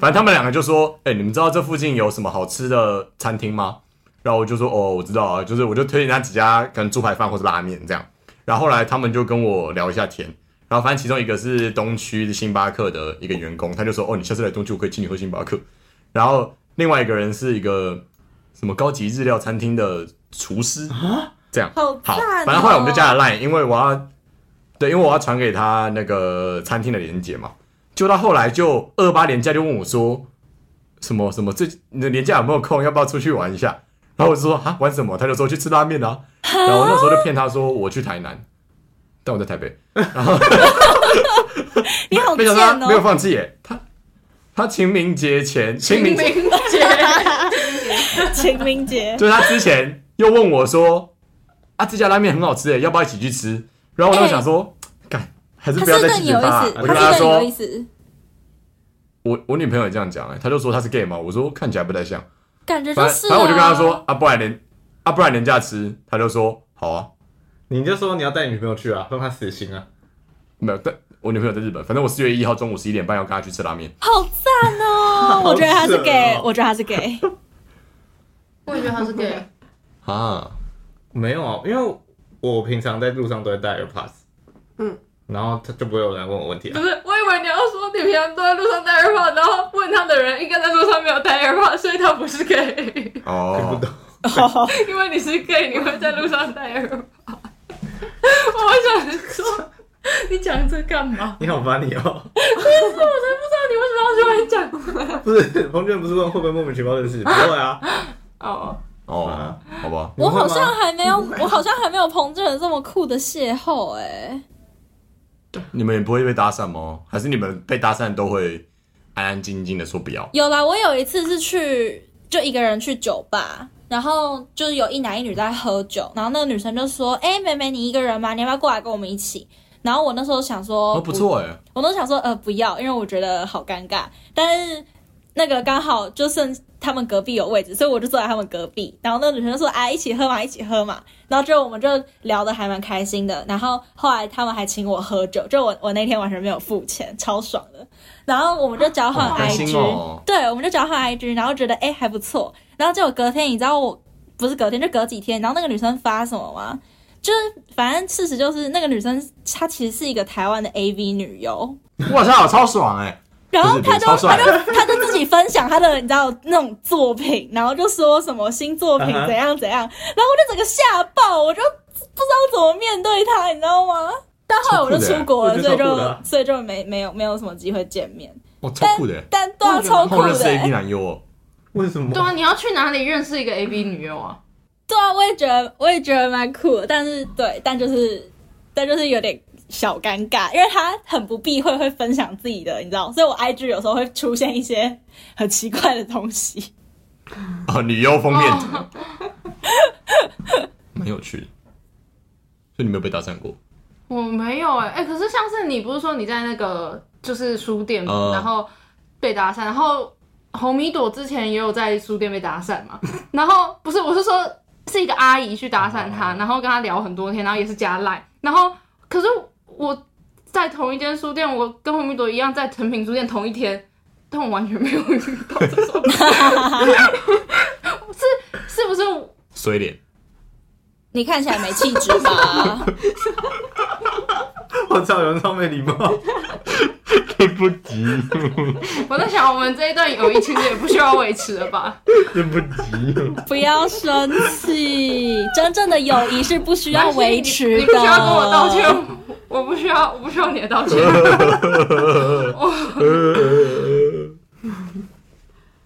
反正他们两个就说，哎，你们知道这附近有什么好吃的餐厅吗？然后我就说哦，我知道啊，就是我就推荐他几家可能猪排饭或是拉面这样。然后后来他们就跟我聊一下天，然后反正其中一个是东区星巴克的一个员工，他就说哦，你下次来东区我可以请你喝星巴克。然后另外一个人是一个什么高级日料餐厅的厨师啊，这样好反正后来我们就加了 line，因为我要对，因为我要传给他那个餐厅的连接嘛。就到后来就二八年假就问我说什么什么这你的年假有没有空，要不要出去玩一下？然后我就说啊，玩什么？他就说去吃拉面啊。然后我那时候就骗他说我去台南，但我在台北。然后 你好没想到他没有哦！放弃耶，他他清明节前清明节，清明节，就是他之前又问我说啊这家拉面很好吃耶，要不要一起去吃？然后我就想说，干、还是他不要再是对你有意拒绝他啊。思，我就跟他说我我女朋友也这样讲哎，他就说他是 gay 嘛，我说看起来不太像。感觉就是、啊。反正反正我就跟他说啊，不然人啊不然连假吃，他就说好啊，你就说你要带你女朋友去啊，让她死心啊。没有，但我女朋友在日本，反正我四月一号中午十一点半要跟她去吃拉面。好赞哦！我觉得她是 gay，我觉得她是 gay。我也觉得她是 gay。啊，没有啊，因为我平常在路上都会带 AirPods，嗯，然后他就不会有人问我问题啊不。是，我以为你要说你平常都在路上戴 AirPod，然后问他的人应该在路上没有戴 AirPod，所以他不是 gay。哦，不懂 因为你是 gay，你会在路上戴 AirPod。我想说，你讲这干嘛？你好烦你哦！我才不知道你为什么要出来讲。不是，彭俊不是问会不会莫名其妙认识？不会啊。哦，哦，好吧，我好像还没有，我好像还没有彭志仁这么酷的邂逅哎、你们也不会被搭讪吗？还是你们被搭讪都会安安静静的说不要？有啦，我有一次是去就一个人去酒吧，然后就是有一男一女在喝酒，然后那个女生就说：“哎、妹妹，你一个人吗？你要不要过来跟我们一起？”然后我那时候想说：“哦，不错哎，我都想说，呃，不要，因为我觉得好尴尬。但是那个刚好就剩他们隔壁有位置，所以我就坐在他们隔壁。然后那个女生就说：“啊，一起喝嘛，一起喝嘛。”然后就我们就聊得还蛮开心的。然后后来他们还请我喝酒，就我我那天完全没有付钱，超爽的。然后我们就交换 IG，、对，我们就交换 IG，然后觉得哎还不错。然后结果隔天，你知道我不是隔天，就隔几天，然后那个女生发什么吗？就是反正事实就是那个女生她其实是一个台湾的 AV 女优。哇塞，我超爽哎！然后她就不是超帅他就她就自己分享她的你知道那种作品，然后就说什么新作品怎样怎样，然后我就整个吓爆，我就不知道怎么面对她，你知道吗？但后来我就出国了，所以就所以就没没有没有什么机会见面。哇，超酷的哎！但对啊，超酷的、为什么？对啊，你要去哪里认识一个 A B 女优啊？对啊，我也觉得我也觉得蛮酷的，但是对，但就是但就是有点小尴尬，因为他很不避讳会分享自己的，你知道，所以我 IG 有时候会出现一些很奇怪的东西。啊，女优封面哦 蛮有趣的。所以你没有被搭讪过？我没有哎、哎、可是像是你不是说你在那个就是书店，嗯然后被搭讪，然后红米朵之前也有在书店被搭讪嘛？然后不是，我是说是一个阿姨去搭讪他，然后跟他聊很多天，然后也是加赖，然后可是我在同一间书店，我跟红米朵一样在诚品书店同一天，但我完全没有遇到这种，是是不是？水脸，你看起来没气质吧？我操，有人超没礼貌。对不起，我在想，我们这一段友谊其实也不需要维持了吧？对不起。不要生气，真正的友谊是不需要维持的。你，你不需要跟我道歉，我不需要，我不需要你的道歉。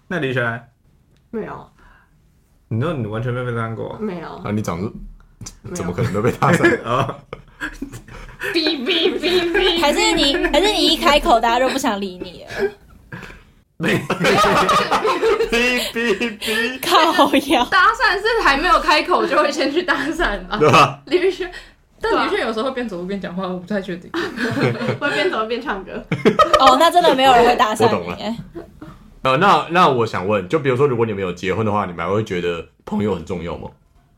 那李璇，没有你说你完全没被搭讪过？没有啊，你长得怎么可能都被搭讪？啊，哔哔哔哔，还是你，还是你一开口，大家就不想理你了。哔哔哔，靠腰，搭讪是还没有开口就会先去搭讪吧？对吧？李宇轩，但李宇轩有时候会边走路边讲话，我不太确定。会边走路边唱歌。哦，那真的没有人会搭讪我懂了你。呃，那那我想问，就比如说，如果你们有结婚的话，你们还会觉得朋友很重要吗？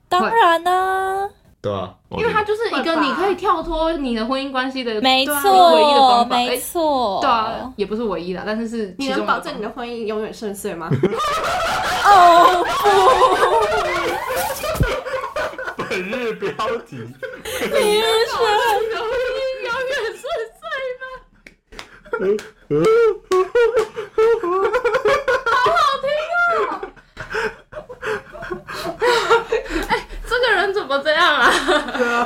当然啦、对啊，因为它就是一个你可以跳脱你的婚姻关系的没错，唯一的方法。没哎错，对啊，也不是唯一的，但是是你能保证你的婚姻永远顺遂吗？哦 本日标题，不，你是永远顺遂吗？好好听哦！哎，这个人怎么这样啊？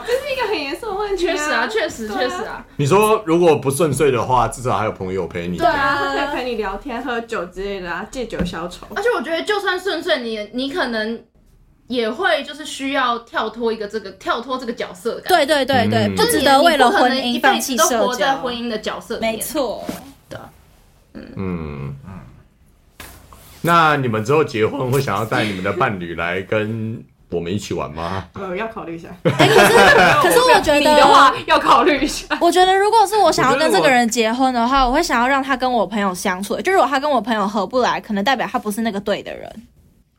这是一个很严肃的问题、确实啊，确实确实啊。你说如果不顺遂的话，至少还有朋友陪你。对啊，他可以陪你聊天、喝酒之类的啊，借酒消愁。而且我觉得，就算顺遂，你你可能也会就是需要跳脱一个这个跳脱这个角色感。对对对对，嗯不值得为了婚姻放弃辈子都活在交。婚姻的角色没错的，嗯嗯，嗯那你们之后结婚会想要带你们的伴侣来跟我们一起玩吗？呃，要考虑一下。可是可是我觉你的话，要考虑一下。我觉得如果是我想要跟这个人结婚的话，我会想要让他跟我朋友相处。就如果他跟我朋友合不来，可能代表他不是那个对的人。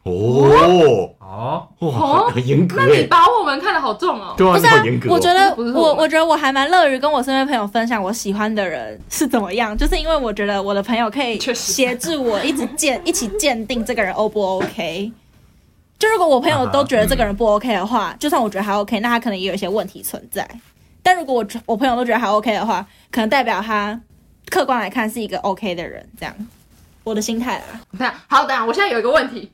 哦，哦，很很严格那你。把我们看得好重哦。对啊，不是啊你好严格哦。我觉得不是我我我觉得我还蛮乐于跟我身边朋友分享我喜欢的人是怎么样，就是因为我觉得我的朋友可以协助我一直鉴一起鉴定这个人 O 不 OK。就如果我朋友都觉得这个人不 OK 的话，就算我觉得还 OK，那他可能也有一些问题存在。但如果我我朋友都觉得还 OK 的话，可能代表他客观来看是一个 OK 的人，这样。我的心态啦，等下，好，等下，我现在有一个问题，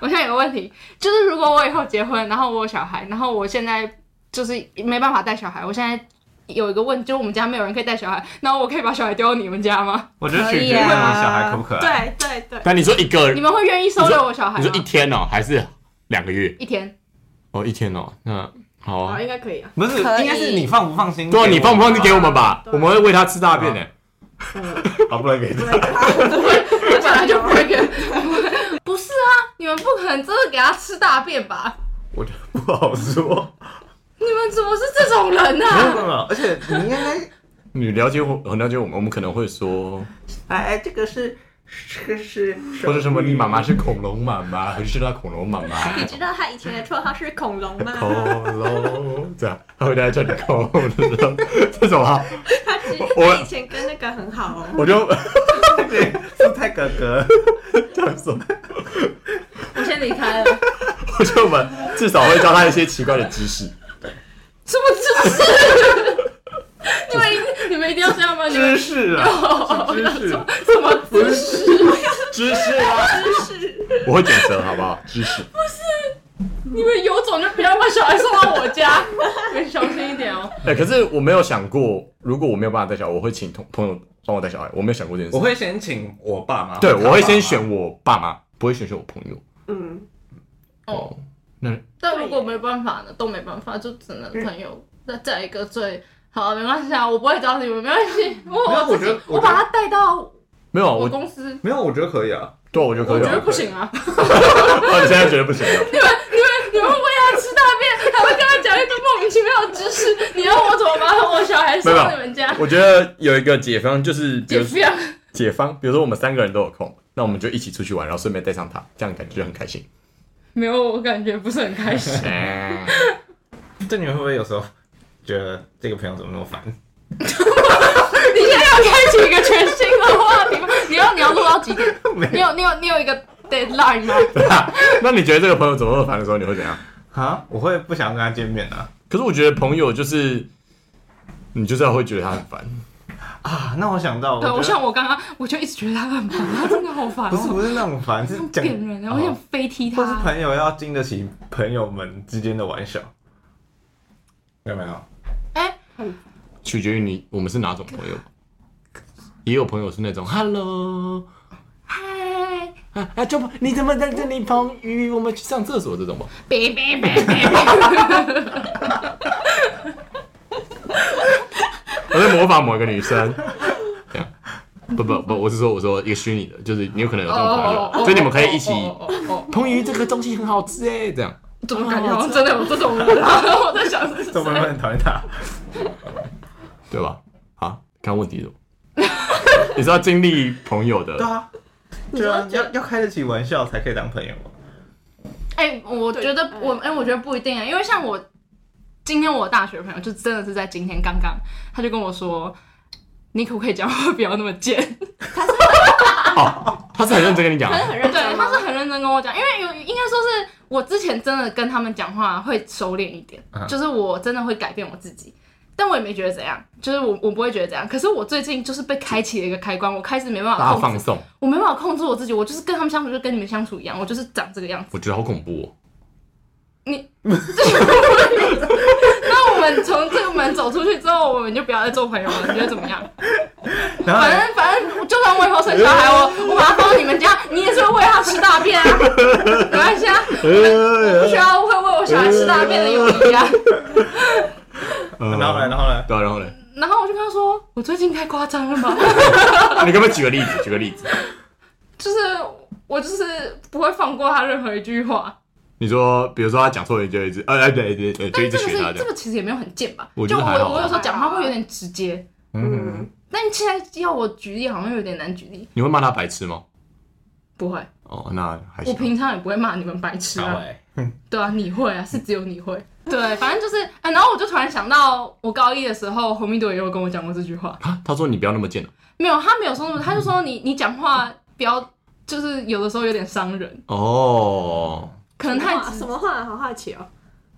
我现在有个问题，就是如果我以后结婚，然后我有小孩，然后我现在就是没办法带小孩，我现在有一个问，就是我们家没有人可以带小孩，然后我可以把小孩丢到你们家吗？我觉得取决于你可以啊小孩可不可爱。对对对，那你说一个，你们会愿意收留我小孩吗？你说一天哦，还是两个月？一天，哦，一天哦，那好啊好，。应该可以啊。不是，可以应该是你放不放心？对啊，你放不放心给我们吧？对我们会喂他吃大便的。好，不能给他。我本来就不会给，不是啊，你们不可能真的给他吃大便吧？我觉得不好说。你们怎么是这种人呢、没有啊？有没有，而且你应该，你了解我，很了解我们，我们可能会说，哎，这个是，这是，或者什么，你妈妈是恐龙妈妈，还是她恐龙妈妈？你知道他以前的绰号是恐龙吗？恐龙，这样，他会在叫你恐龙这种啊，他其我他以前跟那个很好哦。我就是太哥哥。这样说，我先离开了。我觉得我们至少会教他一些奇怪的知识。什么知识？你们一你们一定要这样吗？知识啊，知识。什么知识？知识啊，知识，我会卷舌，好不好？知识，你们有种就不要把小孩送到我家，你们小心一点哦。哎、可是我没有想过，如果我没有办法带小孩，我会请同朋友帮我带小孩。我没有想过这件事。我会先请我爸妈。对，我会先选我爸妈，不会选选我朋友。嗯，哦，那但如果没办法呢，都没办法，就只能朋友再再一个最好，没关系啊，我不会找你们，没关系，我我我觉得我把他带到我没有我，公司，没有，我觉得可以啊。对，我觉得可以啊。我觉得不行啊。哦，你现在觉得不行 你们？你们你们喂他吃大便，还会跟他讲一堆莫名其妙的知识，你要我怎么把我小孩送到你们家？我觉得有一个解方就是，比如解放。解方，比如说我们三个人都有空，那我们就一起出去玩，然后顺便带上他，这样感觉就很开心。没有，我感觉不是很开心。嗯这你们会不会有时候觉得这个朋友怎么那么烦？你现在要开启一个全新的话题吗？你要你要录到几点？你有你有你有一个 deadline 吗？那你觉得这个朋友怎么那么烦的时候，你会怎样？啊，我会不想跟他见面啊。可是我觉得朋友就是，你就是要会觉得他很烦。啊，那我想到，对，我像我刚刚，我就一直觉得他很烦，他真的好烦、哦。不是不是那种烦，是讲扁人，我想飞踢他或是他。朋友要经得起朋友们之间的玩笑，有没有？哎、取决于你我们是哪种朋友。也有朋友是那种 “hello”，嗨，啊啊，就你怎么在这里碰鱼？我们去上厕所这种吧。别别别别！我在模仿某一个女生，这样。不不不，我是说我说一个虚拟的，就是你有可能有这种朋友，所以你们可以一起哦哦哦碰鱼，这个东西很好吃哎，这样。怎么感觉好像真的有这种人啊？我在想是这么很讨厌他。对吧？啊，看问题是什么？你是要经历朋友的对，啊，对啊，要要开得起玩笑才可以当朋友。哎、我觉得我哎、我觉得不一定啊，因为像我今天我大学朋友就真的是在今天刚刚，他就跟我说，你可不可以讲话不要那么贱？哦，他是很认真跟你讲他，是很认真对，他是很认真跟我讲，因为有应该说是我之前真的跟他们讲话会收敛一点，嗯就是我真的会改变我自己，但我也没觉得怎样，就是我我不会觉得怎样。可是我最近就是被开启了一个开关，我开始没办大法控制，家放松，我没办法控制我自己，我就是跟他们相处就跟你们相处一样，我就是长这个样子。我觉得好恐怖哦。那我 们从这个门走出去之后，我们就不要再做朋友了，你觉得怎么样？然后反正反正，就算我以后生小孩，我 我把他放到你们家，你也是会喂他吃大便啊，没关系啊，不需要会喂我小孩吃大便的友谊啊。嗯然后呢，然后呢？对啊，然后呢？然后我就跟他说，我最近太夸张了吧，你可不可以举个例子？举个例子。就是我就是不会放过他任何一句话。你说，比如说他讲错了，你就一直，呃，对对对，就一但是这个是这直学他这样。个其实也没有很贱吧？就我我有时候讲话会有点直接，嗯，但现在要我举例好像有点难举例。你会骂他白痴吗？不会，哦，那还我。平常也不会骂你们白痴啊。对啊，你会啊，是只有你会。对，反正就是，哎、然后我就突然想到，我高一的时候，洪明朵也有跟我讲过这句话。啊他说你不要那么贱哦没有，他没有说那么，他就说你你讲话不要，就是有的时候有点伤人，哦。可能太什么话？好好奇哦，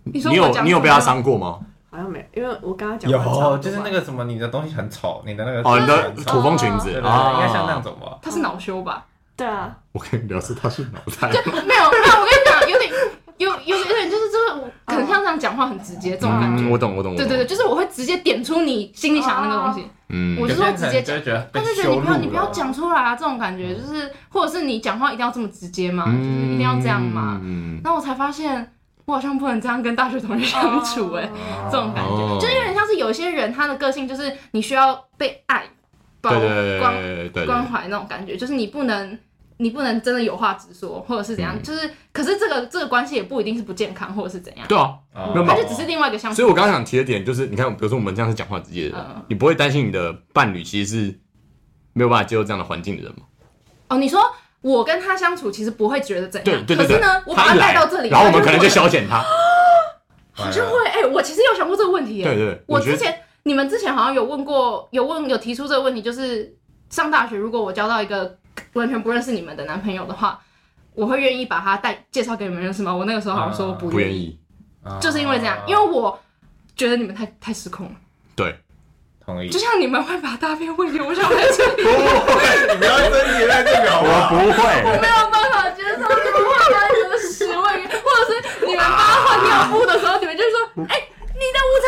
你说你有我你有被他伤过吗？好像没有，因为我刚刚讲有，就是那个什么，你的东西很丑，你的那个哦，你的土风裙子应该像那种吧？他是恼羞吧？对啊，我跟你聊是他是脑袋，没有，没有，我跟你讲，有点有有有点就是就是我可能像这样讲话很直接这种感觉。嗯，我懂我懂，我懂对对对，，就是我会直接点出你心里想的那个东西。嗯我，就是会直接讲就觉得被但是觉得羞辱你不要你不要了。讲出来啊，这种感觉就是，或者是你讲话一定要这么直接嘛，就是一定要这样嘛。嗯，然后我才发现，我好像不能这样跟大学同学相处、欸，哎、哦这种感觉，哦就有点像是有些人他的个性就是你需要被爱、包对对关对对关怀那种感觉，就是你不能。你不能真的有话直说，或者是怎样，嗯。就是，可是这个这个关系也不一定是不健康，或者是怎样，对啊，哦。没有它就只是另外一个相处。所以我刚刚想提的点就是，你看，比如说我们这样是讲话直接的人嗯，你不会担心你的伴侣其实是没有办法接受这样的环境的人吗？哦，你说我跟他相处，其实不会觉得怎样，对对对对。可是呢，，我把他带到这里，然后我们可能就消遣他，好像会，哎、我其实有想过这个问题耶。对对。我之前你们之前好像有问过，有问有提出这个问题，就是上大学如果我交到一个完全不认识你们的男朋友的话，我会愿意把他带介绍给你们认识吗？我那个时候好像说不愿意，不愿意，就是因为这样，因为我觉得你们太太失控了，对，同意。就。像你们会把大便喂给我小孩子，你不要真你在这表我不会，我没有办法接受你们把小孩子的屎喂给，或者是你们帮他换尿布的时候，你们就说，哎、你的午餐，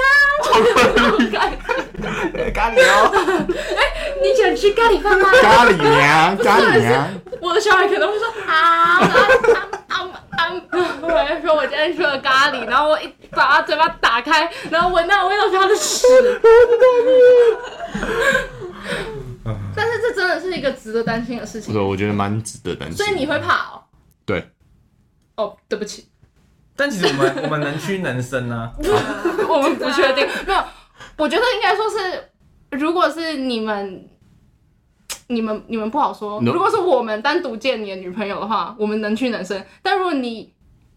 这种感觉咖喱哦，你想吃咖喱饭吗？咖喱娘，咖喱娘，我的小孩可能会说啊，啊啊啊！我还说我今天吃了咖喱，然后我一把他嘴巴打开，然后闻到味道是他的屎。但是这真的是一个值得担心的事情对，，我觉得蛮值得担心。所以你会怕哦？对，哦，对不起，但其实我们我们能屈能伸啊。我们不确定，没有，我觉得应该说是，如果是你们。你们你们不好说。No 如果是我们单独见你的女朋友的话，我们能屈能伸。但如果你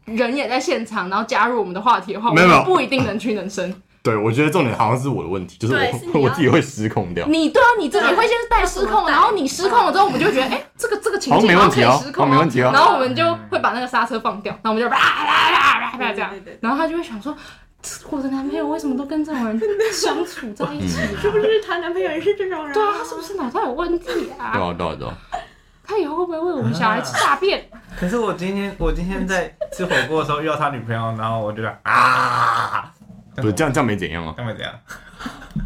人也在现场，然后加入我们的话题的话，没有我们不一定能屈能伸。对，我觉得重点好像是我的问题，就是我是我自己会失控掉。你对啊，你自己会先带失控，然后你失控了之后，我们就觉得，哎、这个这个情好像境好像可没问题哦以失控、好没问题哦然后我们就会把那个刹车放掉，然后我们就啪啪啪啪啪这样然后他就会想说，我的男朋友为什么都跟这种人相处在一起、啊？是不是她男朋友也是这种人？对啊，他是不是脑袋有问题对啊？啊，对啊，对啊。他以后会不会为我们小孩吃大便？可是我今天我今天在吃火锅的时候遇到他女朋友，然后我就啊，不是这样，这样没怎样吗？这样没怎样？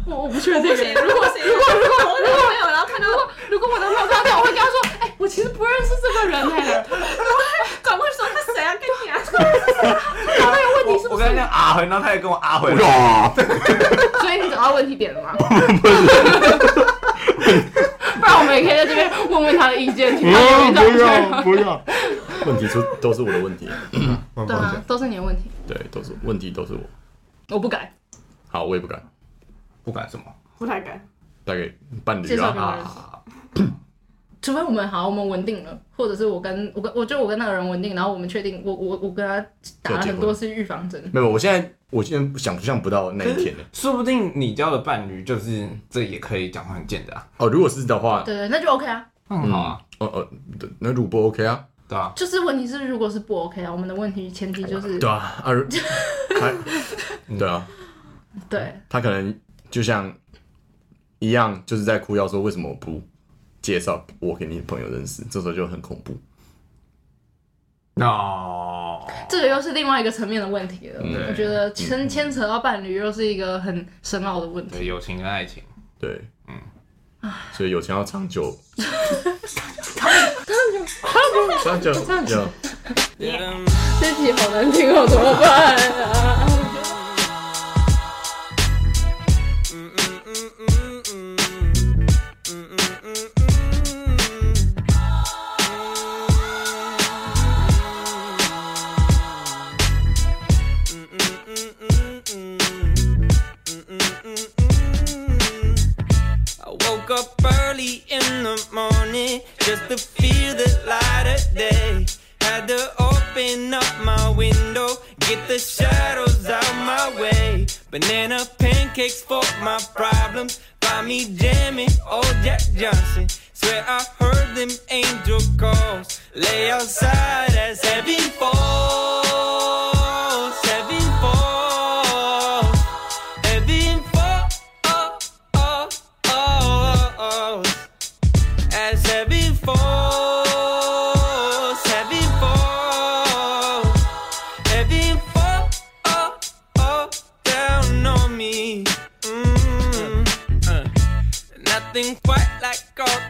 我我不确定不行，耶。如果如果如果我男朋友，然后看到如果我男朋友看到我会跟他说，哎、我其实不认识这个人哎、转过去说他谁啊？跟你啊？他那个问题我跟他讲啊回，然后他也跟我啊回来。哇，所以你找到问题点了吗？不然我们也可以在这边问问他的意见，听不他要不要不要，问题出都是我的问题，对啊，都是你的问题，对，都是问题都是我。我不改。好，我也不敢，不敢什么？不太敢。大概伴侣介绍给我认识啊，除非我们好，我们稳定了，或者是我跟我跟我就我跟那个人稳定，然后我们确定我我我跟他打了很多次预防针。没有，我现在我现在想象不到那一天呢。说不定你交的伴侣就是这也可以讲话很贱的啊。哦，如果是的话，对对，那就 OK 啊。很好啊。哦哦，那如果不 OK 啊？对啊。就是问题是，如果是不 OK 啊，我们的问题前提就是对啊啊，他对啊，对，他可能就像一样，就是在哭，要说为什么我不介绍我给你朋友认识，这时候就很恐怖。No，这个又是另外一个层面的问题了。嗯、我觉得牵牵扯到伴侣，又是一个很深奥的问题。对，友情跟爱情。对，嗯，所以友情要长久。长久，长久，长久。这题好难听哦，怎么办啊 up early in the morning just to feel the light of day. Had to open up my window, get the shadows out my way. Banana pancakes for my problems. Buy me jamming, old Jack Johnson. Swear I heard them angel calls. Lay outside as heaven falls.